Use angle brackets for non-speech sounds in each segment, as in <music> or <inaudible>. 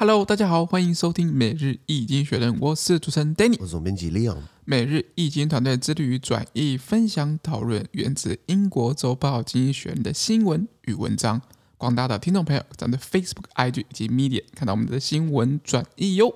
Hello，大家好，欢迎收听每日易经学人，我是主持人 Danny，我是总编辑 Leon。每日易经团队致力于转译、分享、讨论源自英国周报《经济学人》的新闻与文章。广大的听众朋友，咱们的 Facebook、IG 以及 Media 看到我们的新闻转译哟。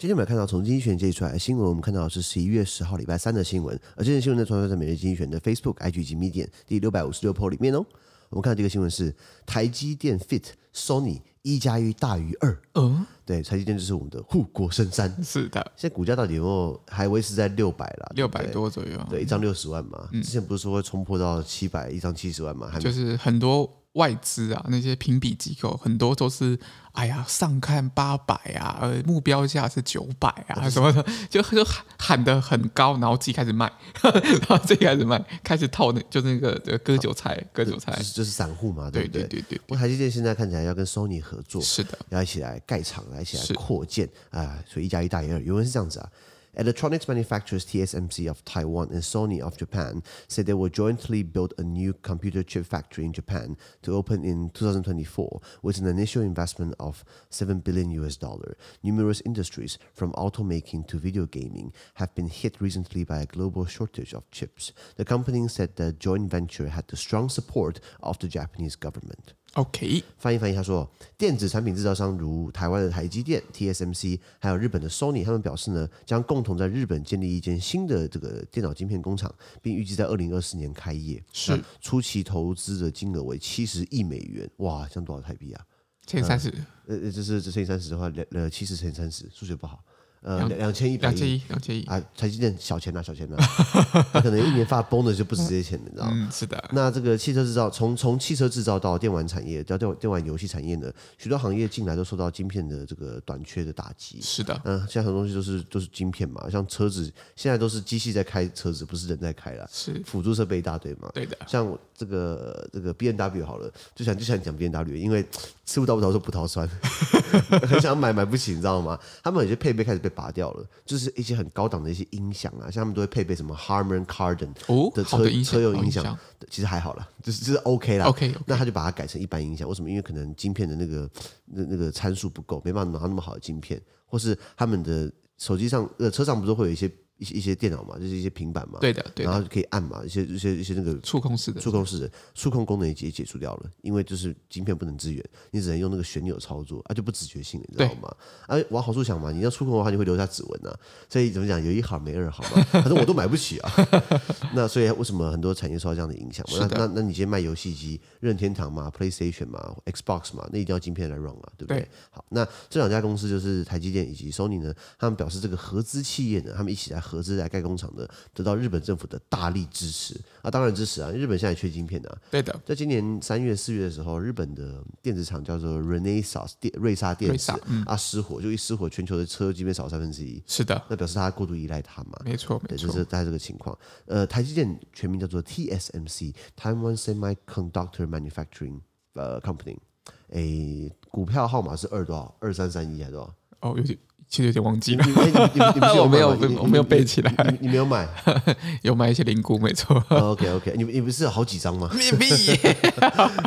今天我们看到从经济这一出来的新闻，我们看到的是十一月十号礼拜三的新闻，而这件新闻呢，传在每日经济学的 Facebook、IG 及 Medium 第六百五十六 po 里面哦。我们看到这个新闻是台积电 fit Sony 一加一大于二。嗯，对，台积电就是我们的护国神山。是的，现在股价到底有没有还维持在六百了？六百多左右。对，一张六十万嘛。之前不是说会冲破到七百一张七十万嘛？还就是很多。外资啊，那些评比机构很多都是，哎呀，上看八百啊，呃，目标价是九百啊，什么的，<laughs> 就就喊喊得很高，然后自己开始卖，<laughs> 然后自己开始卖，开始套那，就那个割韭菜，割韭菜，就是就是散户嘛，对不对？对对台积电现在看起来要跟 Sony 合作，是的，要一起来盖厂，来一起来扩建啊，所以一加一大于二，原文是这样子啊。Electronics manufacturers TSMC of Taiwan and Sony of Japan said they will jointly build a new computer chip factory in Japan to open in 2024 with an initial investment of 7 billion US dollar. Numerous industries, from automaking to video gaming, have been hit recently by a global shortage of chips. The company said the joint venture had the strong support of the Japanese government. OK，翻译翻译，他说，电子产品制造商如台湾的台积电 TSMC，还有日本的 Sony，他们表示呢，将共同在日本建立一间新的这个电脑晶片工厂，并预计在二零二四年开业。是，初期投资的金额为七十亿美元，哇，这样多少台币啊？乘以三十，呃呃，这是这乘以三十的话，两呃七十乘以三十，数学不好。呃，两两千一百亿，两千亿，两千亿啊！台积电小钱呐，小钱呐，他可能一年发 bonus 就不止这些钱，你知道吗？嗯，是的。那这个汽车制造，从从汽车制造到电玩产业，到电电玩游戏产业呢，许多行业进来都受到晶片的这个短缺的打击。是的，嗯，现在很多东西都是都是晶片嘛，像车子现在都是机器在开车子，不是人在开了，是辅助设备一大堆嘛。对的，像这个这个 B N W 好了，就想就想讲 B N W，因为吃不到葡萄说葡萄酸，<laughs> 很想买买不起，你知道吗？他们有些配备开始被拔掉了。就是一些很高档的一些音响啊，像他们都会配备什么 Harman Kardon 的车、哦、车用音响，其实还好啦，就是就是 OK 啦。OK，, okay. 那他就把它改成一般音响。为什么？因为可能晶片的那个那那个参数不够，没办法拿到那么好的晶片，或是他们的手机上呃车上不是会有一些。一些一些电脑嘛，就是一些平板嘛，对的，对的，然后可以按嘛，一些一些一些那个触控式的触控式的触控功能也解解除掉了，因为就是晶片不能支援，你只能用那个旋钮操作啊，就不直觉性，你知道吗？啊，往好处想嘛，你要触控的话，你会留下指纹啊，所以怎么讲，有一好没二好嘛，<laughs> 反正我都买不起啊。<laughs> 那所以为什么很多产业受到这样的影响嘛？那那那你今天卖游戏机，任天堂嘛，PlayStation 嘛，Xbox 嘛，那一定要晶片来 run 啊，对不对？对好，那这两家公司就是台积电以及 Sony 呢，他们表示这个合资企业呢，他们一起来合资来盖工厂。的得到日本政府的大力支持啊，当然支持啊！日本现在缺晶片的、啊，对的。在今年三月、四月的时候，日本的电子厂叫做 Renesas 电瑞萨电子嗯、啊失火，就一失火，全球的车基本少三分之一。是的，那表示他过度依赖它嘛？没错，没错，就是在这个情况。呃，台积电全名叫做 TSMC，Taiwan Semiconductor Manufacturing 呃 Company，诶，股票号码是二多少？二三三一还是多少？哦，有点。其实有点忘记了，你你你没有 <laughs> 我没有背起来，你你没有买，<laughs> 有买一些零股，没错。OK OK，你你不是有好几张吗？<laughs>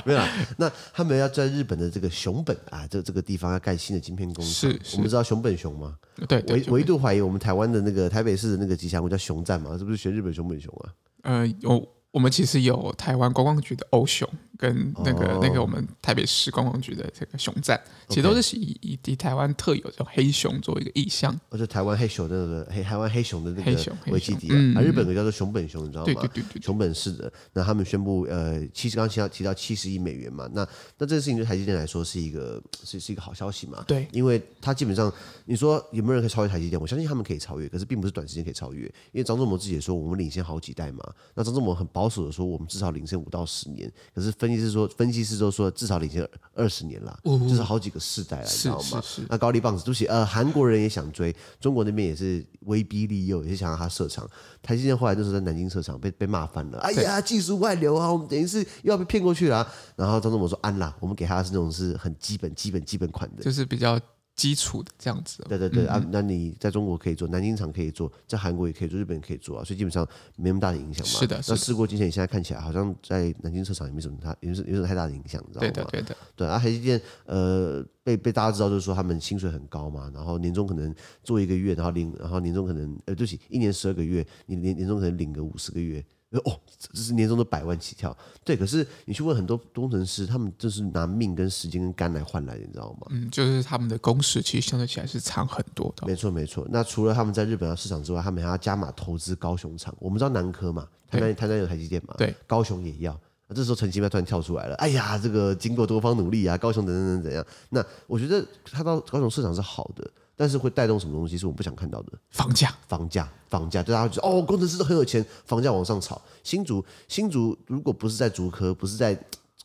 没有啦。那他们要在日本的这个熊本啊，这这个地方要盖新的晶片工厂。是，我们知道熊本熊吗？对，我我一度怀疑我们台湾的那个台北市的那个吉祥物叫熊赞嘛，是不是学日本熊本熊啊？呃，有。我们其实有台湾观光局的欧熊，跟那个、oh. 那个我们台北市观光局的这个熊赞，其实都是以以以台湾特有叫黑熊作为一个意象。而且台湾黑熊的那个黑台湾黑熊的那个黑熊为基地啊，嗯、啊日本的叫做熊本熊，你知道吗？对对对对，熊本市的。那他们宣布呃，其实刚刚提到提到七十亿美元嘛，那那这个事情对台积电来说是一个是是一个好消息嘛？对，因为它基本上你说有没有人可以超越台积电？我相信他们可以超越，可是并不是短时间可以超越，因为张忠谋自己也说我们领先好几代嘛。那张忠谋很保守的说我们至少。要领先五到十年，可是分析师说，分析师都说至少领先二十年了，哦、就是好几个世代了，你知道吗？那高力棒子，对不起，呃，韩国人也想追，中国那边也是威逼利诱，也是想让他设厂。台积电后来就是在南京设厂，被被骂翻了。哎呀，技术外流啊，我们等于是又要被骗过去了、啊。然后张忠谋说安啦，我们给他的是那种是很基本、基本、基本款的，就是比较。基础的这样子，对对对、嗯、啊，嗯、那你在中国可以做，南京厂可以做，在韩国也可以做，日本也可以做啊，所以基本上没那么大的影响嘛。是的，是的。那事过境迁，现在看起来好像在南京车厂也没什么太，也没什么太大的影响，你知道吗？对的，对的。对啊，台积电呃被被大家知道就是说他们薪水很高嘛，然后年终可能做一个月，然后领，然后年终可能呃对不起，一年十二个月，你年年终可能领个五十个月。哦，这是年终的百万起跳，对。可是你去问很多工程师，他们就是拿命跟时间跟肝来换来的，你知道吗？嗯，就是他们的工时其实相对起来是长很多的。没错，没错。那除了他们在日本的市场之外，他们还要加码投资高雄厂。我们知道南科嘛，台南台南有台积电嘛，对，高雄也要。那这时候陈其迈突然跳出来了，哎呀，这个经过多方努力啊，高雄等等等怎样？那我觉得他到高雄市场是好的。但是会带动什么东西是我们不想看到的？房价，房价，房价，就大家觉得哦，工程师都很有钱，房价往上炒。新竹，新竹如果不是在竹科，不是在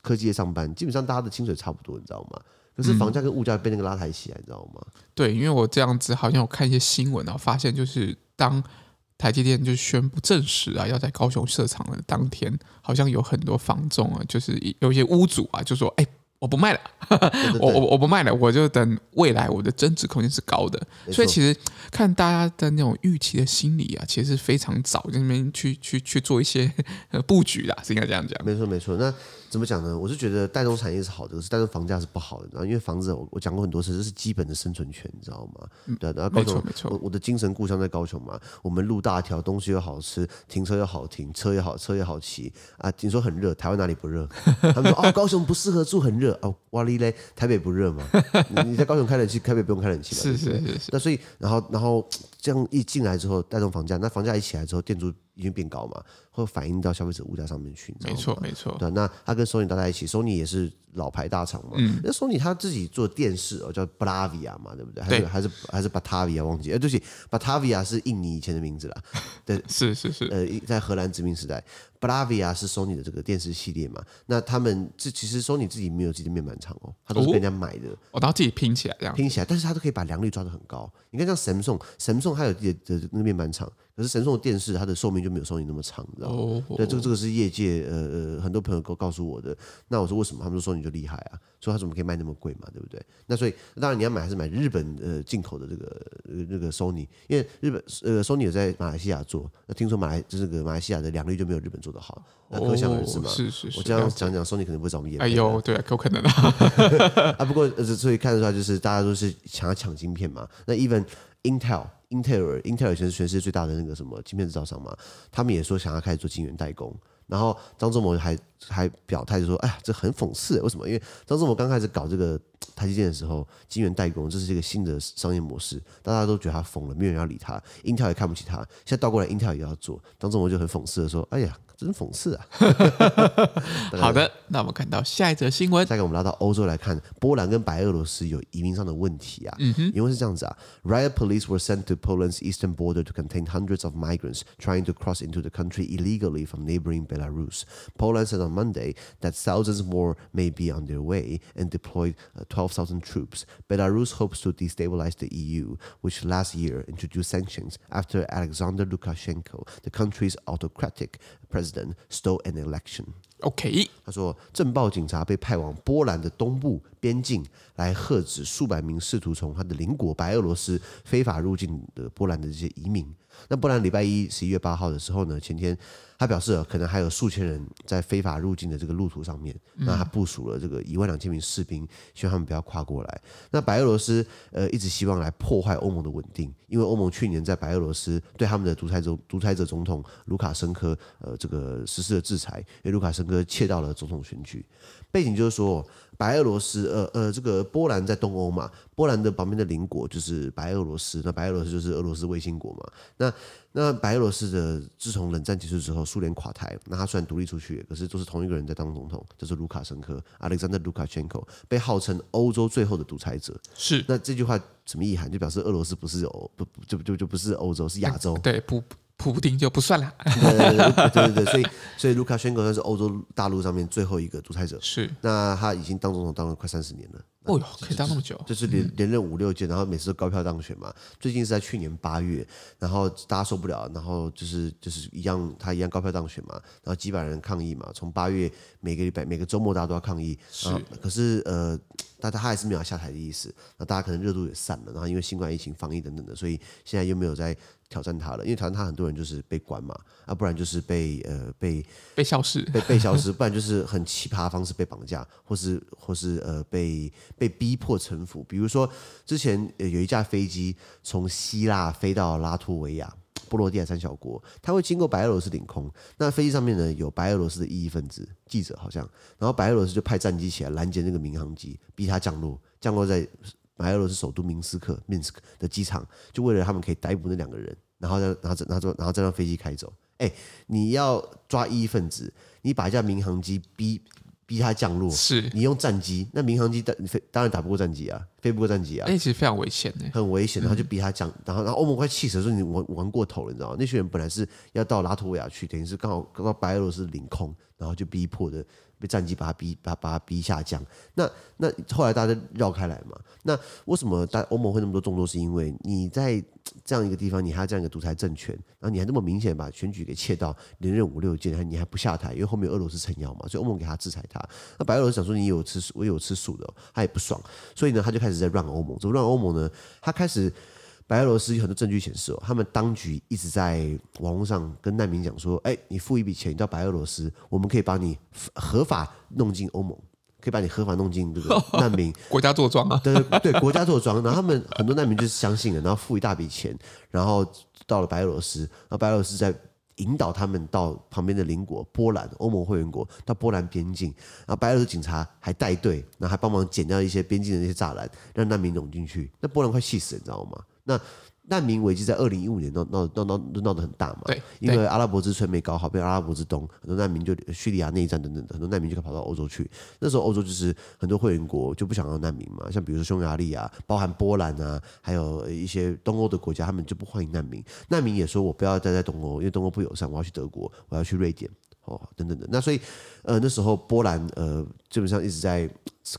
科技业上班，基本上大家的薪水差不多，你知道吗？可是房价跟物价被那个拉抬起来，你知道吗？对，因为我这样子好像我看一些新闻啊，发现就是当台积电就宣布证实啊要在高雄设厂的当天，好像有很多房仲啊，就是有一些屋主啊就说，哎。我不卖了，我我我不卖了，我就等未来我的增值空间是高的，所以其实看大家的那种预期的心理啊，其实是非常早在那边去去去做一些 <laughs> 布局的，是应该这样讲。没错没错，那。怎么讲呢？我是觉得带动产业是好的，但是带动房价是不好的，然后因为房子我我讲过很多次，这是基本的生存权，你知道吗？嗯、对，然后高雄，没错没错，我我的精神故乡在高雄嘛，我们路大条，东西又好吃，停车又好停，车也好，车也好骑啊。听说很热，台湾哪里不热？<laughs> 他们说哦，高雄不适合住，很热哦。哇哩嘞，台北不热吗？你在高雄开冷气，台北不用开冷气嘛？是是是是。那所以，然后然后这样一进来之后，带动房价，那房价一起来之后，店租。已经变高嘛，会反映到消费者物价上面去。没错，没错。对，那他跟 Sony 搭在一起，Sony 也是老牌大厂嘛。嗯。那 Sony 他自己做电视哦，叫 Bravia 嘛，对不对？还是对还是还是 Batavia 忘记？哎，对不起，Batavia 是印尼以前的名字啦。对，<laughs> 是是是。呃，在荷兰殖民时代，Bravia 是 Sony 的这个电视系列嘛。那他们这其实 Sony 自己没有自己的面板厂哦，他都是被人家买的。哦，然后自己拼起来这样。拼起来，但是他都可以把良率抓得很高。你看像 Samsung，Samsung 它有自己的那个面板厂。可是神送的电视，它的寿命就没有 Sony 那么长，你知道吗？Oh, oh, oh. 对，这个这个是业界呃呃很多朋友告告诉我的。那我说为什么？他们说 Sony 就厉害啊，说它怎么可以卖那么贵嘛，对不对？那所以当然你要买还是买日本呃进口的这个呃那个 Sony，因为日本呃 Sony 有在马来西亚做，那听说马来就是个马来西亚的良率就没有日本做的好，那可想而知嘛。Oh, 是是是。我这样讲讲，Sony 可能不会找我们业配。哎呦，对，有可能啊。<laughs> 啊，不过呃所以看得出来就是大家都是想要抢晶片嘛。那 even Intel。英特尔，英特尔以前是全世界最大的那个什么晶片制造商嘛，他们也说想要开始做晶圆代工。然后张忠谋还还表态就说：“哎呀，这很讽刺，为什么？因为张忠谋刚开始搞这个台积电的时候，晶圆代工这是一个新的商业模式，大家都觉得他疯了，没有人要理他。英特尔也看不起他，现在倒过来，英特尔也要做。张忠谋就很讽刺的说：‘哎呀。’真讽刺啊！好的，那我们看到下一则新闻。再给我们拉到欧洲来看，波兰跟白俄罗斯有移民上的问题啊。嗯哼，因为是这样子啊，riot police <laughs> were sent to Poland's eastern border to contain hundreds of migrants trying to cross into the country illegally from neighboring Belarus. Poland said on Monday that thousands more may be on their way and deployed 12,000 troops. Belarus hopes to destabilize the EU, which last year introduced sanctions after Alexander Lukashenko, the country's autocratic President stole an election. OK，他说，政报警察被派往波兰的东部边境来喝止数百名试图从他的邻国白俄罗斯非法入境的波兰的这些移民。那波兰礼拜一十一月八号的时候呢，前天他表示可能还有数千人在非法入境的这个路途上面，那他部署了这个一万两千名士兵，希望他们不要跨过来。那白俄罗斯呃一直希望来破坏欧盟的稳定，因为欧盟去年在白俄罗斯对他们的独裁者独裁者总统卢卡申科呃这个实施了制裁，因为卢卡申科窃盗了总统选举。背景就是说。白俄罗斯，呃呃，这个波兰在东欧嘛，波兰的旁边的邻国就是白俄罗斯，那白俄罗斯就是俄罗斯卫星国嘛。那那白俄罗斯的自从冷战结束之后，苏联垮台，那他虽然独立出去，可是都是同一个人在当总统，就是卢卡申科，Alexander Lukashenko，被号称欧洲最后的独裁者。是，那这句话什么意涵？就表示俄罗斯不是欧，不就就就不是欧洲，是亚洲。对，不。普丁就不算了。对对对，所以所以卢卡申科算是欧洲大陆上面最后一个独裁者。是，那他已经当总统当了快三十年了。哦哟，可以当那么久，就是连连任五六届，然后每次都高票当选嘛。最近是在去年八月，然后大家受不了，然后就是就是一样，他一样高票当选嘛。然后几百人抗议嘛，从八月每个礼拜每个周末大家都要抗议。是，可是呃，大家他还是没有下台的意思。那大家可能热度也散了，然后因为新冠疫情防疫等等的，所以现在又没有在。挑战他了，因为挑战他很多人就是被关嘛，啊，不然就是被呃被被消失，被被消失，不然就是很奇葩的方式被绑架，或是或是呃被被逼迫臣服。比如说之前有一架飞机从希腊飞到拉脱维亚波罗的海三小国，它会经过白俄罗斯领空，那飞机上面呢有白俄罗斯的异议分子记者好像，然后白俄罗斯就派战机起来拦截那个民航机，逼他降落，降落在。白俄罗斯首都明斯克 （Minsk） 的机场，就为了他们可以逮捕那两个人，然后再然后再然后然后再让飞机开走。哎，你要抓异议分子，你把一架民航机逼逼他降落，是你用战机，那民航机当当然打不过战机啊，飞不过战机啊。哎，其实非常危险呢，很危险。然后就逼他降，然后然后欧盟快气死了，说你玩玩过头了，你知道吗？那群人本来是要到拉脱维亚去，等于是刚好刚到白俄罗斯领空，然后就逼迫的。被战机把他逼，把把他逼下降。那那后来大家绕开来嘛。那为什么大欧盟会那么多动作？是因为你在这样一个地方，你还有这样一个独裁政权，然后你还那么明显把选举给窃到连任五六届，还你还不下台，因为后面俄罗斯撑腰嘛，所以欧盟给他制裁他。那白俄罗斯想说你有吃素，我有吃素的，他也不爽，所以呢，他就开始在让欧盟。怎么让欧盟呢？他开始。白俄罗斯有很多证据显示哦，他们当局一直在网络上跟难民讲说：“哎，你付一笔钱，你到白俄罗斯，我们可以把你合法弄进欧盟，可以把你合法弄进这个 <laughs> 难民国家坐庄啊。”对对，国家坐庄。然后他们很多难民就是相信了，然后付一大笔钱，然后到了白俄罗斯，然后白俄罗斯在引导他们到旁边的邻国波兰，欧盟会员国到波兰边境，然后白俄罗斯警察还带队，然后还帮忙剪掉一些边境的那些栅栏，让难民涌进去。那波兰快气死了，你知道吗？那难民危机在二零一五年闹闹闹闹闹得很大嘛？对，因为阿拉伯之春没搞好，被阿拉伯之冬，很多难民就叙利亚内战等等的，很多难民就跑到欧洲去。那时候欧洲就是很多会员国就不想要难民嘛，像比如说匈牙利啊，包含波兰啊，还有一些东欧的国家，他们就不欢迎难民。难民也说我不要待在东欧，因为东欧不友善，我要去德国，我要去瑞典。哦，等等的，那所以，呃，那时候波兰，呃，基本上一直在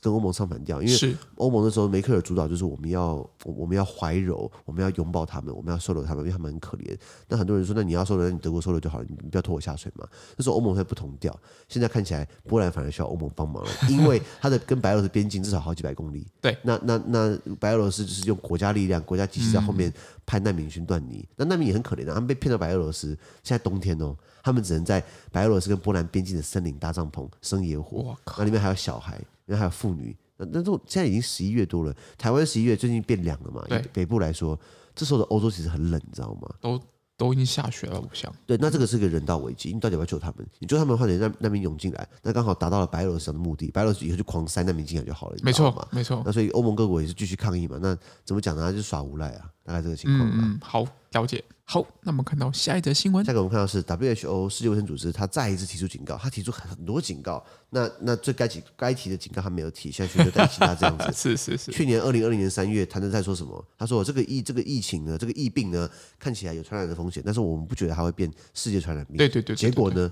跟欧盟唱反调，因为欧盟那时候梅克尔主导就是我们要，我们要怀柔，我们要拥抱他们，我们要收留他们，因为他们很可怜。那很多人说，那你要收留，那你德国收留就好了，你不要拖我下水嘛。那时候欧盟才不同调，现在看起来波兰反而需要欧盟帮忙了，<laughs> 因为他的跟白俄罗斯边境至少好几百公里。对，那那那白俄罗斯就是用国家力量、国家机器在后面派难民去断泥，那难民也很可怜的，他们被骗到白俄罗斯，现在冬天哦。他们只能在白俄罗斯跟波兰边境的森林搭帐篷生野火，那里面还有小孩，里面还有妇女。那那这现在已经十一月多了，台湾十一月最近变凉了嘛？对，北部来说，这时候的欧洲其实很冷，你知道吗？都都已经下雪了，我想。对，那这个是个人道危机，你到底要不要救他们？你救他们的话，等难难民涌进来，那刚好达到了白俄罗斯的目的，白俄罗斯以后就狂塞难民进来就好了，没错嘛，没错。那所以欧盟各国也是继续抗议嘛？那怎么讲呢？就耍无赖啊，大概这个情况。嗯，好，了解。好，那我们看到下一则新闻。下一个我们看到是 WHO 世界卫生组织，他再一次提出警告，他提出很多警告。那那最该提该提的警告他没有提，现在全球在提他这样子。<laughs> 是是是。去年二零二零年三月，谭德在说什么？他说这个疫这个疫情呢，这个疫病呢，看起来有传染的风险，但是我们不觉得它会变世界传染病。对对对，对，对。结果呢？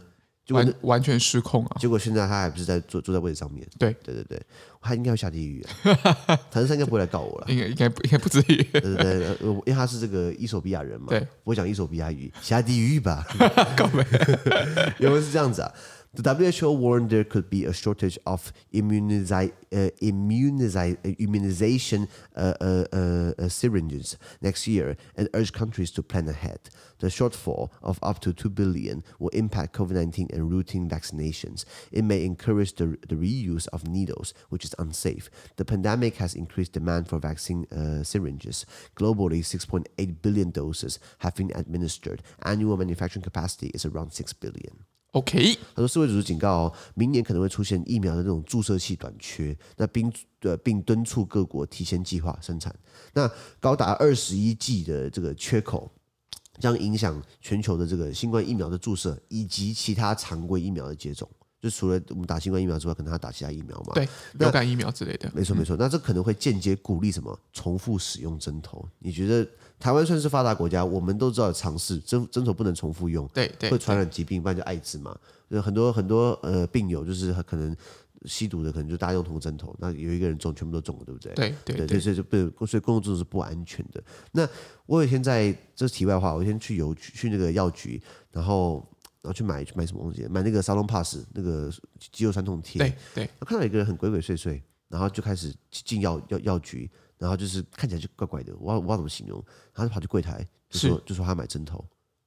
完完全失控啊！结果现在他还不是在坐坐在位置上面？对对对对，他应该要下地狱啊！谭德塞应该不会来告我了，应该应该不应该不至于。对对对，因为他是这个伊索比亚人嘛，对，我讲伊索比亚语，下地狱吧？<laughs> 告 <laughs> 没？原文是这样子啊。The WHO warned there could be a shortage of immunizi uh, immunizi immunization uh, uh, uh, syringes next year and urged countries to plan ahead. The shortfall of up to 2 billion will impact COVID-19 and routine vaccinations. It may encourage the, the reuse of needles, which is unsafe. The pandemic has increased demand for vaccine uh, syringes. Globally, 6.8 billion doses have been administered. Annual manufacturing capacity is around 6 billion. OK，他说世卫组织警告哦，明年可能会出现疫苗的那种注射器短缺，那并呃并敦促各国提前计划生产。那高达二十一剂的这个缺口，将影响全球的这个新冠疫苗的注射以及其他常规疫苗的接种。就除了我们打新冠疫苗之外，可能还要打其他疫苗嘛。对，流感疫苗之类的。没错没错，那这可能会间接鼓励什么重复使用针头？你觉得台湾算是发达国家，我们都知道尝试针针头不能重复用，对对，会传染疾病，不然就艾滋嘛。有很多很多呃病友就是可能。吸毒的可能就大家用同针头，那有一个人中，全部都中了，对不对？对对对，所以就不，所以公共针头是不安全的。那我有一天在这是题外话，我有一天去邮局去那个药局，然后然后去买去买什么东西，买那个 Salonpas 那个肌肉酸痛贴。对对，我看到一个人很鬼鬼祟祟，然后就开始进药药药局，然后就是看起来就怪怪的，我我不知道怎么形容，然后就跑去柜台就说就说他买针头，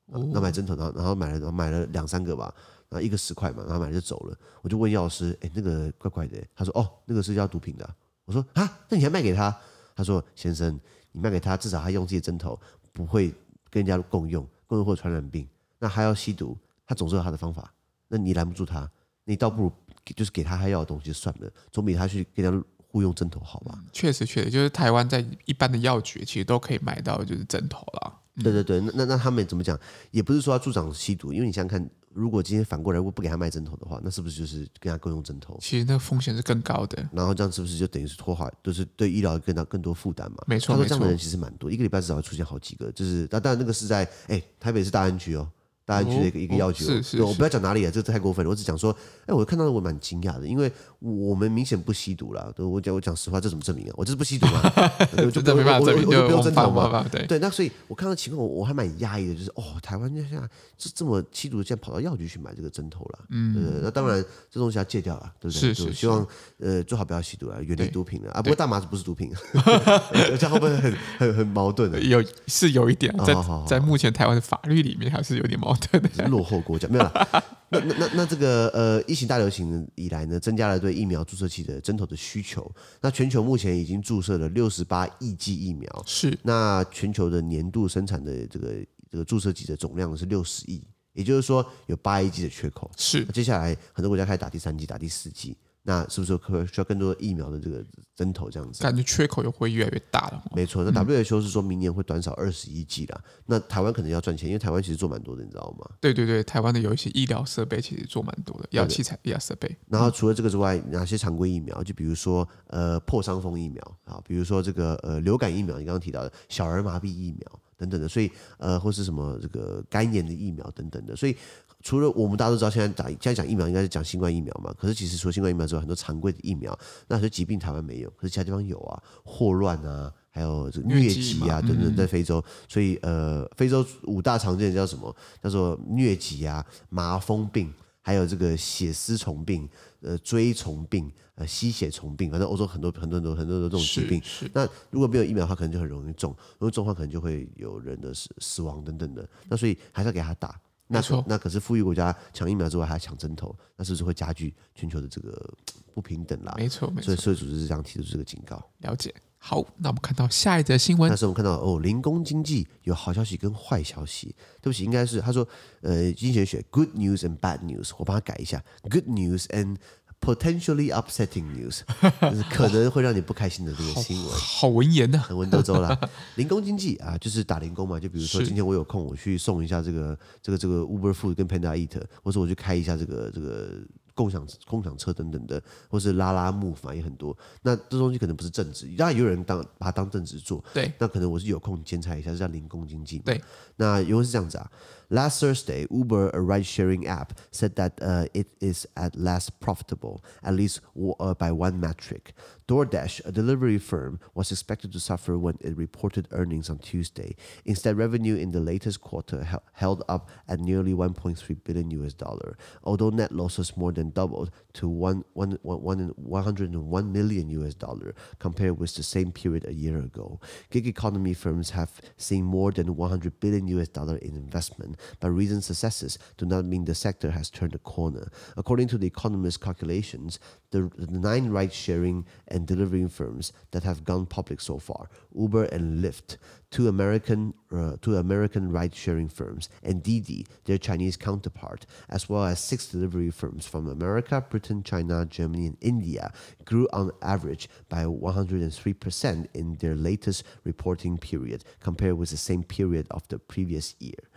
那买针头，然后然后买了然后买了两三个吧。然后一个十块嘛，然后买了就走了。我就问药师：“哎，那个怪怪的。”他说：“哦，那个是要毒品的。”我说：“啊，那你还卖给他？”他说：“先生，你卖给他，至少他用自己的针头不会跟人家共用，共用会传染病。那他要吸毒，他总是有他的方法。那你拦不住他，你倒不如就是给他他要的东西就算了，总比他去跟人家互用针头好吧？”确实，确实，就是台湾在一般的药局其实都可以买到就是针头了。对对对，那那那他们怎么讲？也不是说要助长吸毒，因为你想想看。如果今天反过来，如果不给他卖针头的话，那是不是就是跟他共用针头？其实那个风险是更高的。然后这样是不是就等于是拖垮，就是对医疗更大更多负担嘛？没错，他说这样的人其实蛮多，一个礼拜至少会出现好几个。就是，但当然那个是在哎台北市大安区哦。大安区的一个一个是是，我不要讲哪里啊，这太过分了。我只讲说，哎，我看到我蛮惊讶的，因为我们明显不吸毒了。我讲我讲实话，这怎么证明啊？我就是不吸毒嘛，<laughs> 我就没办法证明，我就不用针头嘛。对对，那所以我看到情况，我我还蛮压抑的，就是哦，台湾现在这这么吸毒的，竟然跑到药局去买这个针头了。嗯，对，那当然这东西要戒掉了，对不对？是是，希望呃最好不要吸毒啊，远离毒品了啊。不过大麻不是毒品，<laughs> 这样会不会很很很矛盾的？有是有一点，在在目前台湾的法律里面还是有点矛盾。落后国家没有啦，那那那那这个呃，疫情大流行以来呢，增加了对疫苗注射器的针头的需求。那全球目前已经注射了六十八亿剂疫苗，是那全球的年度生产的这个这个注射剂的总量是六十亿，也就是说有八亿剂的缺口。是接下来很多国家开始打第三剂、打第四剂。那是不是可需要更多的疫苗的这个针头这样子？感觉缺口又会越来越大了。没错，那 WHO 是说明年会短少二十亿剂了。嗯、那台湾可能要赚钱，因为台湾其实做蛮多的，你知道吗？对对对，台湾的有一些医疗设备其实做蛮多的，医疗器材、医疗设备。然后除了这个之外，哪些常规疫苗？就比如说呃破伤风疫苗啊，比如说这个呃流感疫苗，你刚刚提到的小儿麻痹疫苗等等的，所以呃或是什么这个肝炎的疫苗等等的，所以。除了我们大家都知道，现在打现在讲疫苗应该是讲新冠疫苗嘛？可是其实除了新冠疫苗之外，很多常规的疫苗，那些疾病台湾没有，可是其他地方有啊，霍乱啊，还有这个疟疾啊等等，在非洲，所以呃，非洲五大常见的叫什么？叫做疟疾啊、麻风病，还有这个血丝虫病、呃锥虫病、呃吸血虫病，反正欧洲很多很多很多很多的这种疾病。那如果没有疫苗的话，可能就很容易中，如果中的话，可能就会有人的死死亡等等的。那所以还是要给他打。那可那可是富裕国家抢疫苗之外还抢针头，那是不是会加剧全球的这个不平等啦？没错，没错。所以世卫组织是这样提出这个警告。了解。好，那我们看到下一则新闻。那时候我们看到哦，零工经济有好消息跟坏消息。对不起，应该是他说呃，经济学 good news and bad news，我帮他改一下，good news and。Potentially upsetting news，<laughs> 就是可能会让你不开心的这个新闻，好文言呐，很文绉绉啦。<laughs> 零工经济啊，就是打零工嘛，就比如说今天我有空，我去送一下这个这个这个 Uber Food 跟 Panda Eat，或者我去开一下这个这个共享共享车等等的，或是拉拉木反也很多。那这东西可能不是正职，当然有人当把它当正职做，对。那可能我是有空兼差一下，是叫零工经济，对。那因为是这样子啊。Last Thursday, Uber, a ride-sharing app, said that uh, it is at last profitable, at least uh, by one metric. DoorDash, a delivery firm, was expected to suffer when it reported earnings on Tuesday. Instead, revenue in the latest quarter hel- held up at nearly 1.3 billion US dollar, although net losses more than doubled to one, one, one, 101 million US dollar compared with the same period a year ago. Gig economy firms have seen more than 100 billion US dollar in investment but recent successes do not mean the sector has turned a corner. According to the Economist calculations, the, the nine ride-sharing and delivering firms that have gone public so far, Uber and Lyft, two American uh, two American ride-sharing firms, and Didi, their Chinese counterpart, as well as six delivery firms from America, Britain, China, Germany, and India, grew on average by 103% in their latest reporting period compared with the same period of the previous year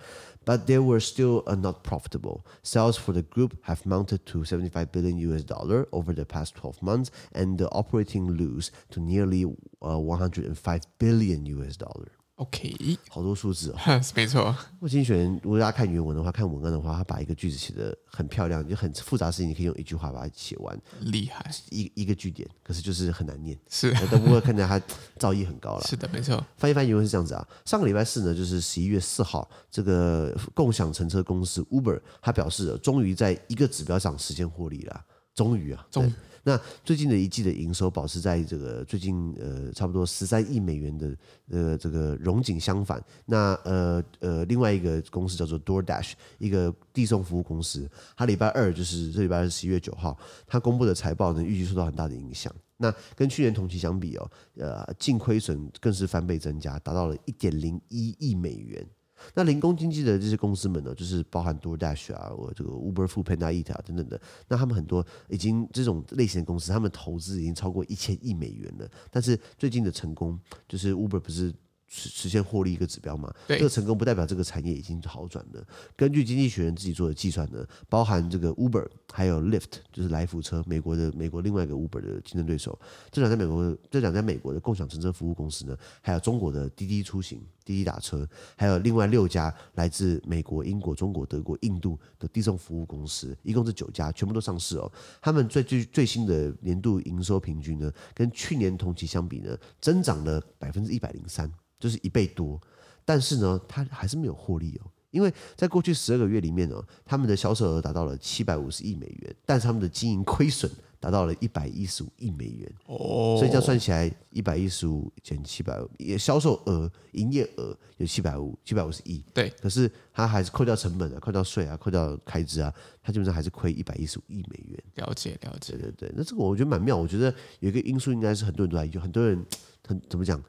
but they were still uh, not profitable. Sales for the group have mounted to 75 billion US dollar over the past 12 months, and the operating lose to nearly uh, 105 billion US dollar. OK，好多数字哦，<laughs> 没错。我精选，如果大家看原文的话，看文案的话，他把一个句子写得很漂亮，就很复杂的事情，你可以用一句话把它写完，厉害。一一个句点，可是就是很难念，是，但不过看起来他造诣很高了。是的，没错。翻一翻译原文是这样子啊，上个礼拜四呢，就是十一月四号，这个共享乘车公司 Uber，他表示，终于在一个指标上实现获利了，终于啊，终于。那最近的一季的营收保持在这个最近呃差不多十三亿美元的呃这个荣景相反，那呃呃另外一个公司叫做 DoorDash，一个递送服务公司，它礼拜二就是这礼拜二十一月九号，它公布的财报呢预计受到很大的影响。那跟去年同期相比哦，呃净亏损更是翻倍增加，达到了一点零一亿美元。那零工经济的这些公司们呢，就是包含 DoorDash 啊，我这个 Uber、Foodpanda、Eat 啊等等的。那他们很多已经这种类型的公司，他们投资已经超过一千亿美元了。但是最近的成功，就是 Uber 不是。实实现获利一个指标嘛？对，这个成功不代表这个产业已经好转了。根据经济学人自己做的计算呢，包含这个 Uber 还有 Lyft，就是来福车，美国的美国另外一个 Uber 的竞争对手。这两家美国这两家美国的共享乘车服务公司呢，还有中国的滴滴出行、滴滴打车，还有另外六家来自美国、英国、中国、德国、印度的递送服务公司，一共是九家，全部都上市哦。他们最最最新的年度营收平均呢，跟去年同期相比呢，增长了百分之一百零三。就是一倍多，但是呢，它还是没有获利哦，因为在过去十二个月里面呢，他们的销售额达到了七百五十亿美元，但是他们的经营亏损达到了一百一十五亿美元。哦，所以这样算起来，一百一十五减七百五，也销售额、营业额有七百五七百五十亿，对，可是它还是扣掉成本啊，扣掉税啊，扣掉开支啊，它基本上还是亏一百一十五亿美元。了解了解，对对对，那这个我觉得蛮妙，我觉得有一个因素应该是很多人都在用，很多人很怎么讲？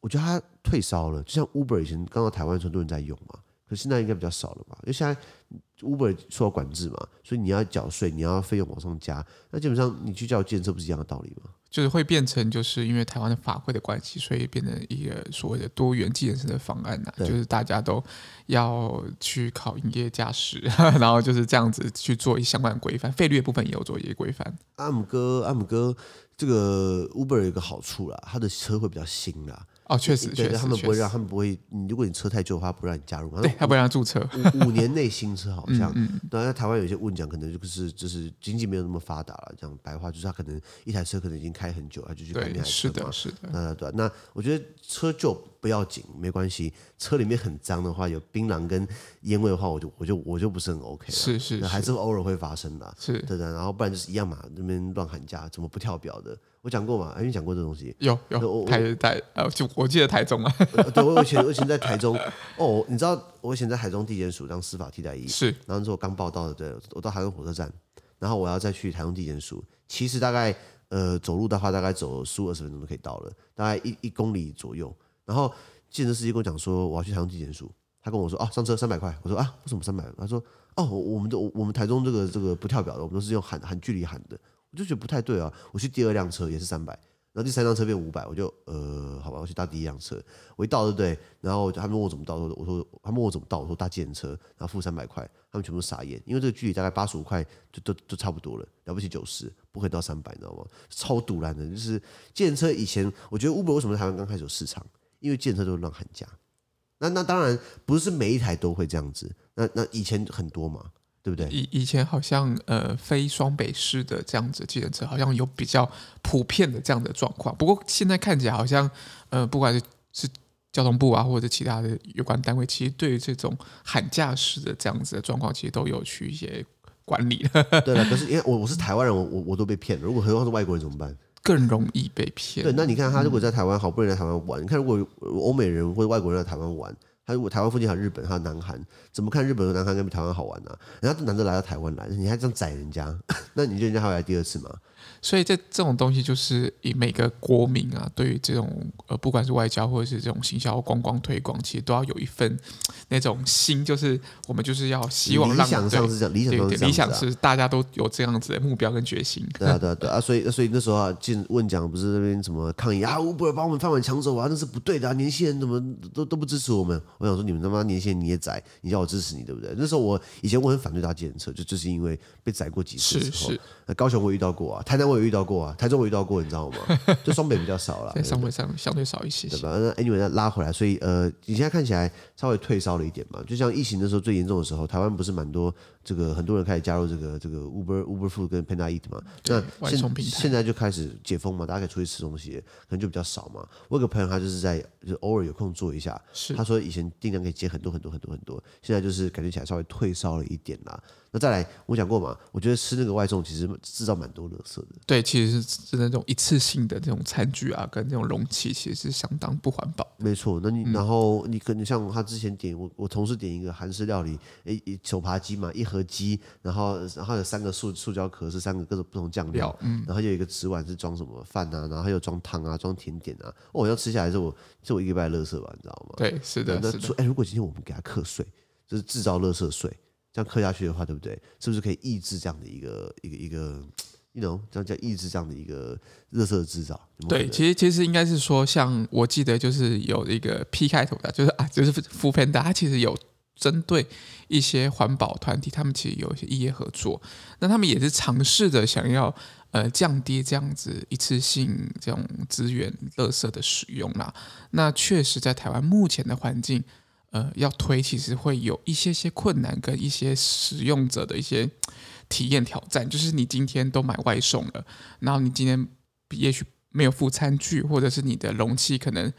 我觉得它退烧了，就像 Uber 以前刚到台湾，时候多人在用嘛，可是现在应该比较少了吧？因为现在 Uber 受到管制嘛，所以你要缴税，你要费用往上加，那基本上你去叫计程车不是一样的道理吗？就是会变成就是因为台湾的法规的关系，所以变成一个所谓的多元计程车的方案呐、啊，就是大家都要去考营业驾驶，<laughs> 然后就是这样子去做一相关的规范，费率的部分也有做一些规范。阿姆哥，阿姆哥，这个 Uber 有一个好处啦，它的车会比较新啦。哦，确实，对，确实，他们不会让，他们不会。你如果你车太旧的话，不让你加入。对，他不让注册。五五年内新车好像。对，嗯。那在台湾有些问讲，可能就是就是经济没有那么发达了。讲白话就是他可能一台车可能已经开很久，他就去开那台车嘛。是的，是的。那对，那我觉得车旧不要紧，没关系。车里面很脏的话，有槟榔跟烟味的话，我就我就我就不是很 OK 了。是是，是。还是偶尔会发生的。是。对的，然后不然就是一样嘛，那边乱喊价，怎么不跳表的？我讲过嘛？哎，你讲过这东西？有有。台台呃，就我记得台中啊。对，我以前 <laughs> 我以前在台中哦，你知道我以前在台中地检署当司法替代役，是。然后之后我刚报到的，对，我到台中火车站，然后我要再去台中地检署，其实大概呃走路的话，大概走十五二十分钟就可以到了，大概一一公里左右。然后计程司机跟我讲说，我要去台中地检署，他跟我说啊，上车三百块。我说啊，为什么三百？他说哦，我们都我们台中这个这个不跳表的，我们都是用喊喊距离喊的。我就觉得不太对啊！我去第二辆车也是三百，然后第三辆车变五百，我就呃，好吧，我去搭第一辆车。我一到对不对？然后他们问我怎么到，我说他们问我怎么到，我说搭计程车，然后付三百块，他们全部傻眼，因为这个距离大概八十五块就都都差不多了，了不起九十，不可以到三百，你知道吗？超堵烂的，就是计程车以前我觉得 Uber 为什么台湾刚开始有市场？因为计程车都会乱喊价。那那当然不是每一台都会这样子，那那以前很多嘛。对不对？以以前好像呃，非双北市的这样子计程车，好像有比较普遍的这样的状况。不过现在看起来好像呃，不管是是交通部啊，或者其他的有关单位，其实对于这种喊价式的这样子的状况，其实都有去一些管理。<laughs> 对了，可是因为我我是台湾人，我我我都被骗了。如果何况是外国人怎么办？更容易被骗。对，那你看他如果在台湾好不容易来台湾玩，嗯、你看如果欧美人或者外国人来台湾玩。他如果台湾附近还有日本，还有南韩，怎么看日本和南韩跟比台湾好玩呢、啊？人家都难得来到台湾来，你还这样宰人家，<laughs> 那你觉得人家还会来第二次吗？所以这这种东西就是以每个国民啊，对于这种呃，不管是外交或者是这种行销、观光推广，其实都要有一份那种心，就是我们就是要希望让理想上是这样，理想上是这样、啊、理想是大家都有这样子的目标跟决心。对啊，对啊，对啊，所以所以那时候啊，进问讲不是那边什么抗议啊，Uber 把我们饭碗抢走啊，那是不对的、啊，年轻人怎么都都不支持我们？我想说你们他妈年轻人你也宰，你叫我支持你对不对？那时候我以前我很反对搭计程车，就就是因为被宰过几次之后。是是，高雄我遇到过啊，台南我也遇到过啊。台中我遇到过，你知道吗？就双北比较少了，<laughs> 在双北上相对少一些，对吧？那 anyway 再拉回来，所以呃，你现在看起来稍微退烧了一点嘛。就像疫情的时候最严重的时候，台湾不是蛮多这个很多人开始加入这个这个 Uber Uber Food 跟 Panda Eat 嘛？那现现在就开始解封嘛，大家可以出去吃东西，可能就比较少嘛。我有个朋友他就是在就偶尔有空做一下，是他说以前订量可以接很多很多很多很多，现在就是感觉起来稍微退烧了一点啦。那再来，我讲过嘛，我觉得吃那个外送其实制造蛮多垃圾的。对，其实是是那种一次性的这种餐具啊，跟这种容器，其实是相当不环保。没错，那你、嗯、然后你可能像他之前点我我同事点一个韩式料理，诶，手扒鸡嘛，一盒鸡，然后然后有三个塑塑胶壳，是三个各种不同酱料，嗯，然后有一个纸碗是装什么饭啊，然后还有装汤啊，装甜点啊。哦，要吃下来是我是我一个礼拜的垃圾吧，你知道吗？对，是的，那说哎，如果今天我们给他课税，就是制造垃圾税。这样刻下去的话，对不对？是不是可以抑制这样的一个一个一个，you know，这样叫抑制这样的一个热色的制造？对，其实其实应该是说，像我记得就是有一个 P 开头的，就是啊，就是 foodpanda，它其实有针对一些环保团体，他们其实有一些异业合作，那他们也是尝试着想要呃降低这样子一次性这种资源垃圾的使用啦。那确实在台湾目前的环境。呃，要推其实会有一些些困难，跟一些使用者的一些体验挑战。就是你今天都买外送了，然后你今天也许没有附餐具，或者是你的容器可能，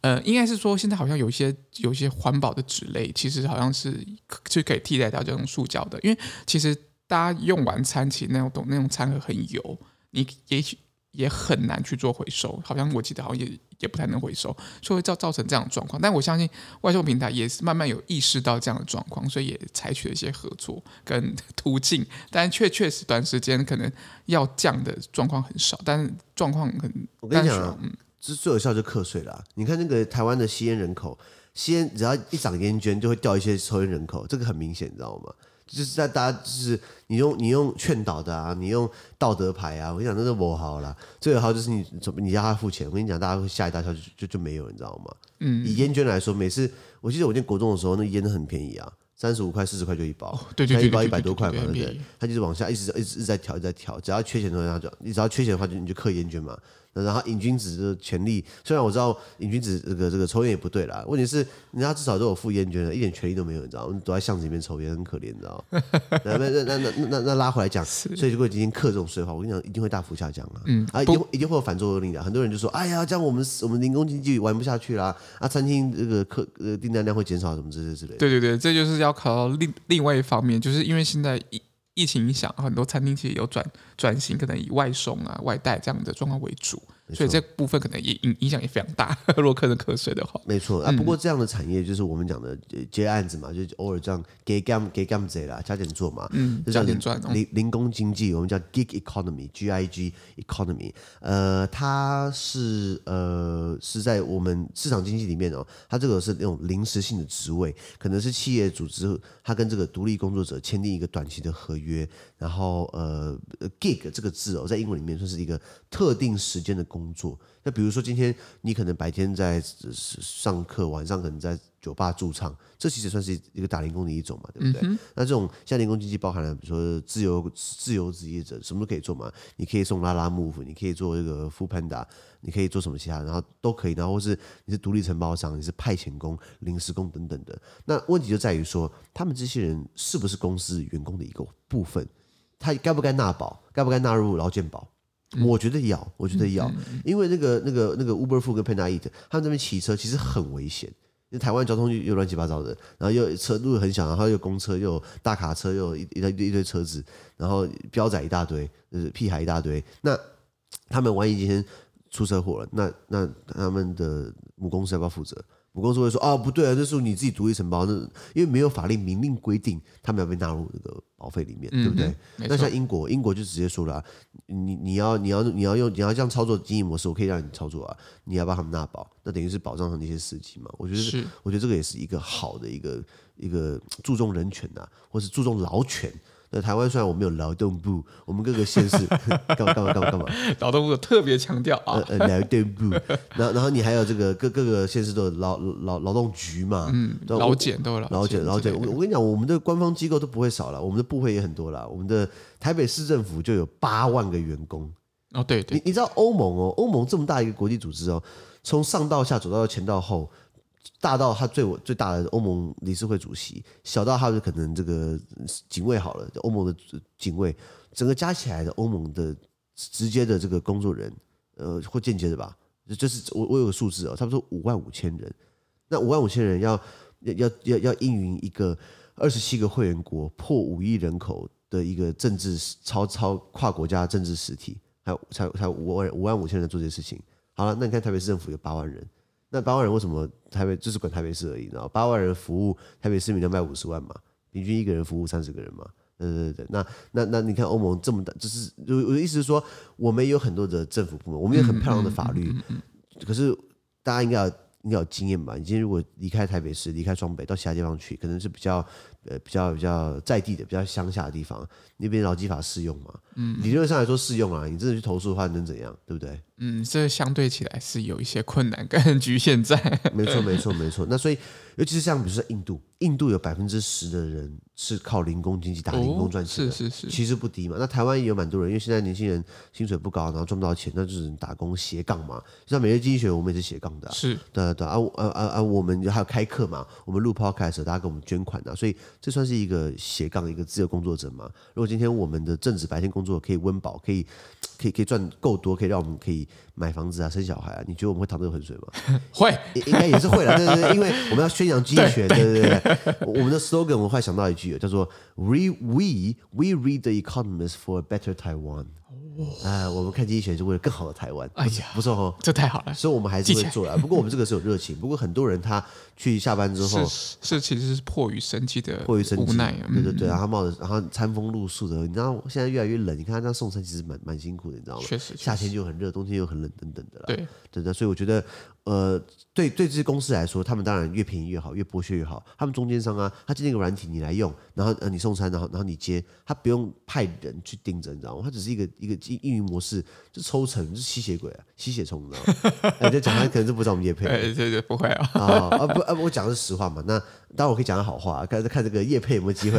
呃，应该是说现在好像有一些有一些环保的纸类，其实好像是就可以替代掉这种塑胶的。因为其实大家用完餐，其那种那种餐盒很油，你也许。也很难去做回收，好像我记得好像也也不太能回收，所以会造造成这样的状况。但我相信外送平台也是慢慢有意识到这样的状况，所以也采取了一些合作跟途径。但确确实短时间可能要降的状况很少，但是状况很。我跟你讲啊，嗯，这最有效就课税了。你看那个台湾的吸烟人口，吸烟只要一长烟圈，就会掉一些抽烟人口，这个很明显，你知道吗？就是在大家就是你用你用劝导的啊，你用道德牌啊，我跟你讲那是不好啦。最好就是你怎么你要他付钱，我跟你讲，大家会吓一大跳，就就就没有，你知道吗？嗯，以烟卷来说，每次我记得我念国中的时候，那烟很便宜啊，三十五块、四十块就一包，对对对，一包一百多块嘛，对不对？他就是往下一直一直一直在调，一直在调，只要缺钱的话就，你只要缺钱的话就你就刻烟卷嘛。然后瘾君子的权利，虽然我知道瘾君子这个这个抽烟也不对啦，问题是人家至少都有付烟捐的，一点权利都没有，你知道吗？躲在巷子里面抽烟很可怜，你知道吗？<laughs> 那那那那那那拉回来讲，所以如果今天克这种税的话，我跟你讲，一定会大幅下降啊，嗯啊，一定一定会有反作用力的。很多人就说，哎呀，这样我们我们零工经济玩不下去啦，啊，餐厅这个客呃订单量会减少什么之类之类的。对对对，这就是要考到另另外一方面，就是因为现在疫疫情影响，很多餐厅其实有转转型，可能以外送啊、外带这样的状况为主。所以这部分可能也影影响也非常大，<laughs> 如果客人瞌睡的话。没错啊，不过这样的产业就是我们讲的接案子嘛，就偶尔这样给干给干子啦，加点做嘛，嗯，加点赚。哦零零工经济，我们叫 gig economy，G I G economy，呃，它是呃是在我们市场经济里面哦，它这个是那种临时性的职位，可能是企业组织它跟这个独立工作者签订一个短期的合约，然后呃 gig 这个字哦，在英文里面算是一个特定时间的。工作，那比如说今天你可能白天在上课，晚上可能在酒吧驻唱，这其实算是一个打零工的一种嘛，对不对？嗯、那这种像零工经济包含了，比如说自由自由职业者，什么都可以做嘛。你可以送 Lalamove，你可以做这个 Foodpanda，你可以做什么其他，然后都可以。然后或是你是独立承包商，你是派遣工、临时工等等的。那问题就在于说，他们这些人是不是公司员工的一个部分？他该不该纳保？该不该纳入劳健保？我觉得要，我觉得要，因为那个那个那个 Uber Food 跟 Panda Eat，他们这边骑车其实很危险，因为台湾交通又又乱七八糟的，然后又车路很小，然后又公车又有大卡车又有一一堆一堆车子，然后标仔一大堆，就是屁孩一大堆。那他们万一今天出车祸了，那那他们的母公司要不要负责？母公司会说哦，不对啊，这是你自己独立承包，那因为没有法律明令规定他们要被纳入那个保费里面，嗯、对不对？那像英国，英国就直接说了、啊，你你要你要你要用你要这样操作经营模式，我可以让你操作啊，你要帮他们纳保，那等于是保障上那些司机嘛。我觉得是，我觉得这个也是一个好的一个一个注重人权呐、啊，或是注重劳权。那台湾虽然我们有劳动部，我们各个县市干嘛干嘛干嘛干嘛，<laughs> 劳动部特别强调啊，呃劳动部，然后然后你还有这个各各个县市都有劳劳劳动局嘛，嗯，劳检都有劳检劳检，我我跟你讲，我们的官方机构都不会少了，我们的部会也很多了，我们的台北市政府就有八万个员工哦，对对，你你知道欧盟哦，欧盟这么大一个国际组织哦，从上到下走到前到后。大到他最我最大的欧盟理事会主席，小到他的可能这个警卫好了，欧盟的警卫，整个加起来的欧盟的直接的这个工作人，呃，或间接的吧，就是我我有个数字哦，差不多五万五千人。那五万五千人要要要要要应允一个二十七个会员国破五亿人口的一个政治超超跨国家政治实体，还有才才五万五万五千人做这些事情。好了，那你看台北市政府有八万人。那八万人为什么台北就是管台北市而已？然后八万人服务台北市民两百五十万嘛，平均一个人服务三十个人嘛。对对对，那那那你看欧盟这么大，就是我我的意思是说，我们有很多的政府部门，我们有很漂亮的法律，可是大家应该要应该有经验吧？你今天如果离开台北市，离开双北到其他地方去，可能是比较呃比较比较在地的、比较乡下的地方，那边劳基法适用嘛？嗯，理论上来说适用啊。你真的去投诉的话，能怎样？对不对？嗯，这相对起来是有一些困难跟局限在。没错，没错，没错。那所以，尤其是像比如说印度，印度有百分之十的人是靠零工经济打零工赚钱的，是是是，其实不低嘛。那台湾也有蛮多人，因为现在年轻人薪水不高，然后赚不到钱，那就是打工斜杠嘛。像每日经济学，我们也是斜杠的，是，对对啊啊啊啊！我们还有开课嘛，我们录 podcast，大家给我们捐款啊，所以这算是一个斜杠，一个自由工作者嘛。如果今天我们的正职白天工作可以温饱，可以可以可以赚够多，可以让我们可以买房子啊，生小孩啊，你觉得我们会淌这个浑水吗？<laughs> 会，应该也是会啦。对对对，因为我们要宣扬经济学，对对对，<laughs> 对。我们的 slogan 我会想到一句，叫做 “We we we read the Economist for a better Taiwan”。啊，我们看经济学是为了更好的台湾。哎呀，不错哦，这太好了。所以，我们还是会做啊。不过，我们这个是有热情。不过，很多人他去下班之后，是，是其实是迫于生计的，迫于生计无奈。对对对，然后冒着，然后餐风露宿的。你知道，现在越来越冷，你看他这样送餐其实蛮蛮辛苦的，你知道吗？确实，夏天就很热，冬天又很冷，等等的啦。对，对的。所以，我觉得。呃，对对，这些公司来说，他们当然越便宜越好，越剥削越好。他们中间商啊，他建立一个软体，你来用，然后呃，你送餐，然后然后你接，他不用派人去盯着，你知道吗？他只是一个一个运营模式，就抽成，就是吸血鬼啊，吸血虫，你知道吗？哎，就讲他可能是不知道我们叶配，<laughs> 对对对，不会啊，啊啊不啊，我讲的是实话嘛。那当然我可以讲个好话，看看这个叶配有没有机会。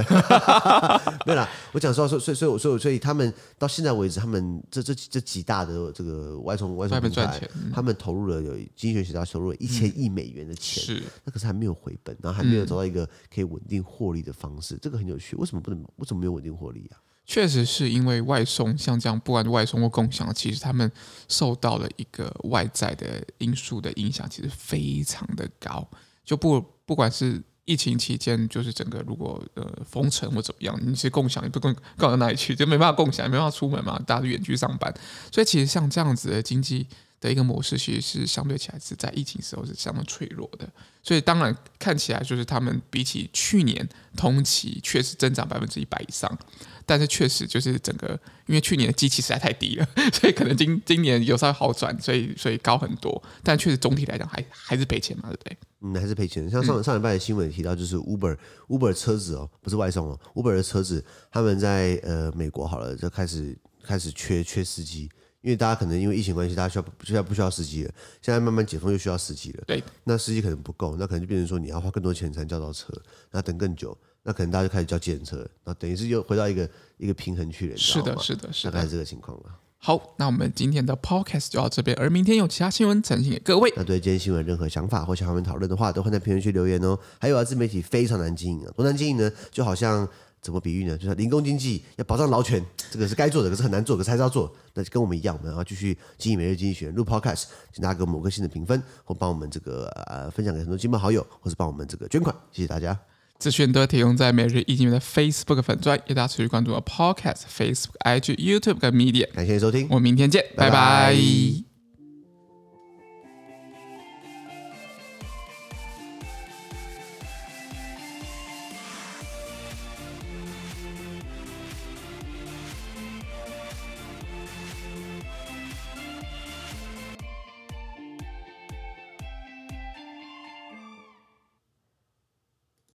<laughs> 没有啦，我讲实话说，所以所以所以所以他们到现在为止，他们这这这几大的这个外从外送平台，他们投入了有精选学家投入了一。千亿美元的钱，是那可是还没有回本，然后还没有找到一个可以稳定获利的方式，嗯、这个很有趣。为什么不能？为什么没有稳定获利啊？确实是因为外送像这样，不管外送或共享，其实他们受到了一个外在的因素的影响，其实非常的高。就不不管是疫情期间，就是整个如果呃封城或怎么样，你是共享也不共共到哪里去，就没办法共享，没办法出门嘛，大家都远距上班，所以其实像这样子的经济。的一个模式其实是相对起来是在疫情时候是相当脆弱的，所以当然看起来就是他们比起去年同期确实增长百分之一百以上，但是确实就是整个因为去年的基期实在太低了，<laughs> 所以可能今今年有稍微好转，所以所以高很多，但确实总体来讲还还是赔钱嘛，对不对？嗯，还是赔钱。像上上礼拜的新闻提到，就是 Uber Uber 车子哦，不是外送哦，Uber 的车子他们在呃美国好了就开始开始缺缺司机。因为大家可能因为疫情关系，大家需要现在不需要司机了，现在慢慢解封又需要司机了。对，那司机可能不够，那可能就变成说你要花更多钱才能叫到车，那等更久，那可能大家就开始叫计程车，那等于是又回到一个一个平衡去了。是的，是的，是的，大概是这个情况了。好，那我们今天的 podcast 就到这边，而明天有其他新闻呈现给各位。那对今天新闻任何想法或想和我们讨论的话，都会在评论区留言哦。还有啊，自媒体非常难经营啊，多难经营呢？就好像。怎么比喻呢？就是零工经济要保障劳权，这个是该做的，可是很难做，可是还是要做。那就跟我们一样，我们要继续经营每日经济学录 Podcast，请大家给我们五颗星的评分，或帮我们这个呃分享给很多亲朋好友，或是帮我们这个捐款，谢谢大家。资讯都提供在每日一经的 Facebook 粉专，也大家持续关注我 Podcast、Facebook、IG、YouTube 跟 Media。感谢收听，我们明天见，拜拜。拜拜。